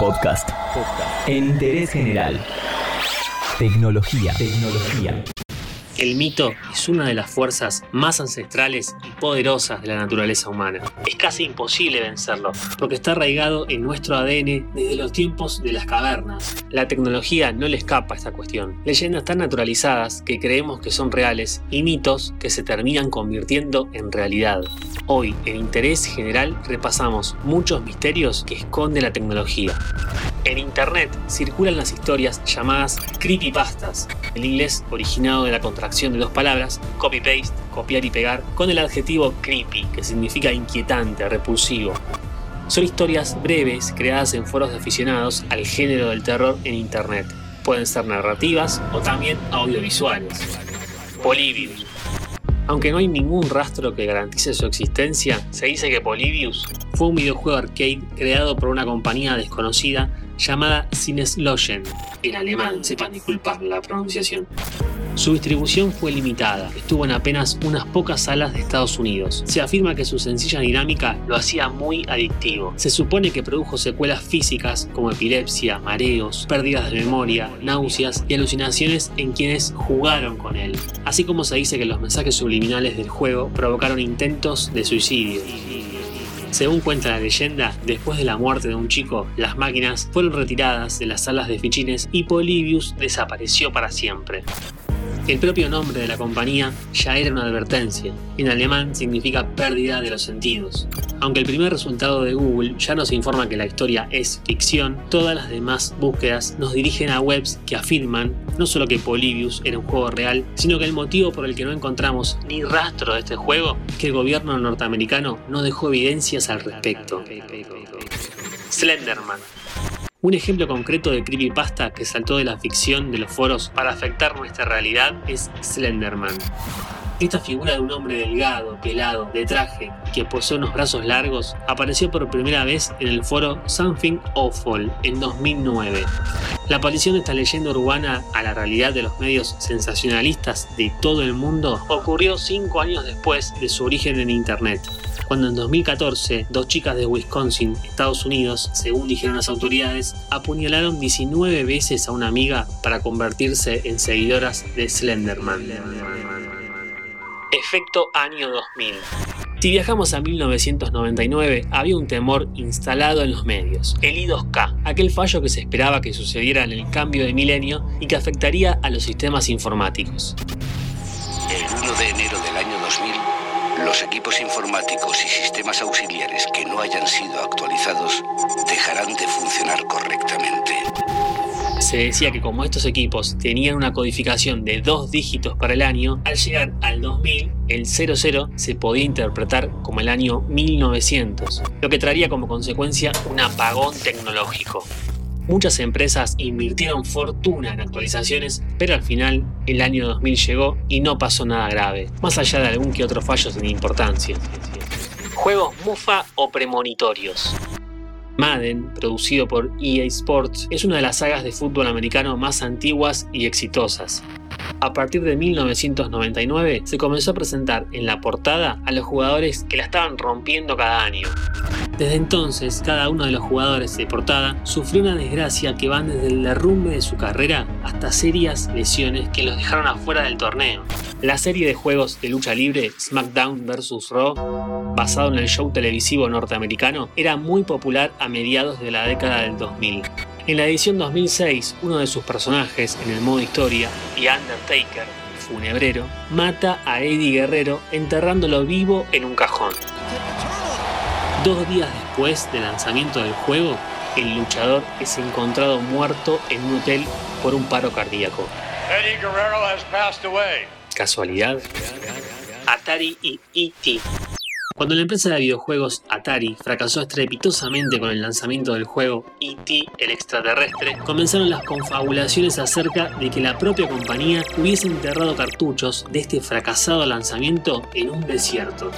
Podcast. En interés general. Tecnología. Tecnología. El mito es una de las fuerzas más ancestrales y poderosas de la naturaleza humana. Es casi imposible vencerlo, porque está arraigado en nuestro ADN desde los tiempos de las cavernas. La tecnología no le escapa a esta cuestión. Leyendas tan naturalizadas que creemos que son reales y mitos que se terminan convirtiendo en realidad. Hoy, en Interés General, repasamos muchos misterios que esconde la tecnología. En Internet circulan las historias llamadas creepypastas, en inglés originado de la contracción de dos palabras, copy-paste, copiar y pegar, con el adjetivo creepy, que significa inquietante, repulsivo. Son historias breves creadas en foros de aficionados al género del terror en Internet. Pueden ser narrativas o también audiovisuales. Polybius. Aunque no hay ningún rastro que garantice su existencia, se dice que Polybius fue un videojuego arcade creado por una compañía desconocida llamada Sinneslogen, en alemán, sepan disculpar la pronunciación. Su distribución fue limitada, estuvo en apenas unas pocas salas de Estados Unidos. Se afirma que su sencilla dinámica lo hacía muy adictivo. Se supone que produjo secuelas físicas como epilepsia, mareos, pérdidas de memoria, náuseas y alucinaciones en quienes jugaron con él. Así como se dice que los mensajes subliminales del juego provocaron intentos de suicidio. Según cuenta la leyenda, después de la muerte de un chico, las máquinas fueron retiradas de las salas de fichines y Polybius desapareció para siempre. El propio nombre de la compañía ya era una advertencia. En alemán significa pérdida de los sentidos. Aunque el primer resultado de Google ya nos informa que la historia es ficción, todas las demás búsquedas nos dirigen a webs que afirman no solo que Polybius era un juego real, sino que el motivo por el que no encontramos ni rastro de este juego es que el gobierno norteamericano no dejó evidencias al respecto. Slenderman. Un ejemplo concreto de creepypasta que saltó de la ficción de los foros para afectar nuestra realidad es Slenderman. Esta figura de un hombre delgado, pelado, de traje, que posee unos brazos largos, apareció por primera vez en el foro Something Awful en 2009. La aparición de esta leyenda urbana a la realidad de los medios sensacionalistas de todo el mundo ocurrió cinco años después de su origen en Internet, cuando en 2014 dos chicas de Wisconsin, Estados Unidos, según dijeron las autoridades, apuñalaron 19 veces a una amiga para convertirse en seguidoras de Slenderman. Efecto año 2000. Si viajamos a 1999, había un temor instalado en los medios, el I2K, aquel fallo que se esperaba que sucediera en el cambio de milenio y que afectaría a los sistemas informáticos. El 1 de enero del año 2000, los equipos informáticos y sistemas auxiliares que no hayan sido actualizados dejarán de funcionar correctamente. Se decía que como estos equipos tenían una codificación de dos dígitos para el año, al llegar al 2000, el 00 se podía interpretar como el año 1900, lo que traería como consecuencia un apagón tecnológico. Muchas empresas invirtieron fortuna en actualizaciones, pero al final el año 2000 llegó y no pasó nada grave, más allá de algún que otro fallo sin importancia. Juegos mufa o premonitorios. Madden, producido por EA Sports, es una de las sagas de fútbol americano más antiguas y exitosas. A partir de 1999 se comenzó a presentar en la portada a los jugadores que la estaban rompiendo cada año. Desde entonces, cada uno de los jugadores de portada sufrió una desgracia que van desde el derrumbe de su carrera hasta serias lesiones que los dejaron afuera del torneo. La serie de juegos de lucha libre SmackDown vs. Raw, basado en el show televisivo norteamericano, era muy popular a mediados de la década del 2000. En la edición 2006, uno de sus personajes en el modo historia, The Undertaker, funebrero, mata a Eddie Guerrero enterrándolo vivo en un cajón. Dos días después del lanzamiento del juego, el luchador es encontrado muerto en un hotel por un paro cardíaco. Eddie Guerrero has passed away. ¿Casualidad? Atari y E.T. Cuando la empresa de videojuegos Atari fracasó estrepitosamente con el lanzamiento del juego E.T. el extraterrestre, comenzaron las confabulaciones acerca de que la propia compañía hubiese enterrado cartuchos de este fracasado lanzamiento en un desierto.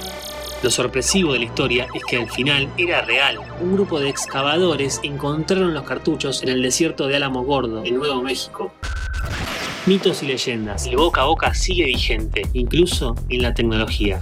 Lo sorpresivo de la historia es que al final era real. Un grupo de excavadores encontraron los cartuchos en el desierto de Álamo Gordo, en Nuevo México. Mitos y leyendas. El boca a boca sigue vigente, incluso en la tecnología.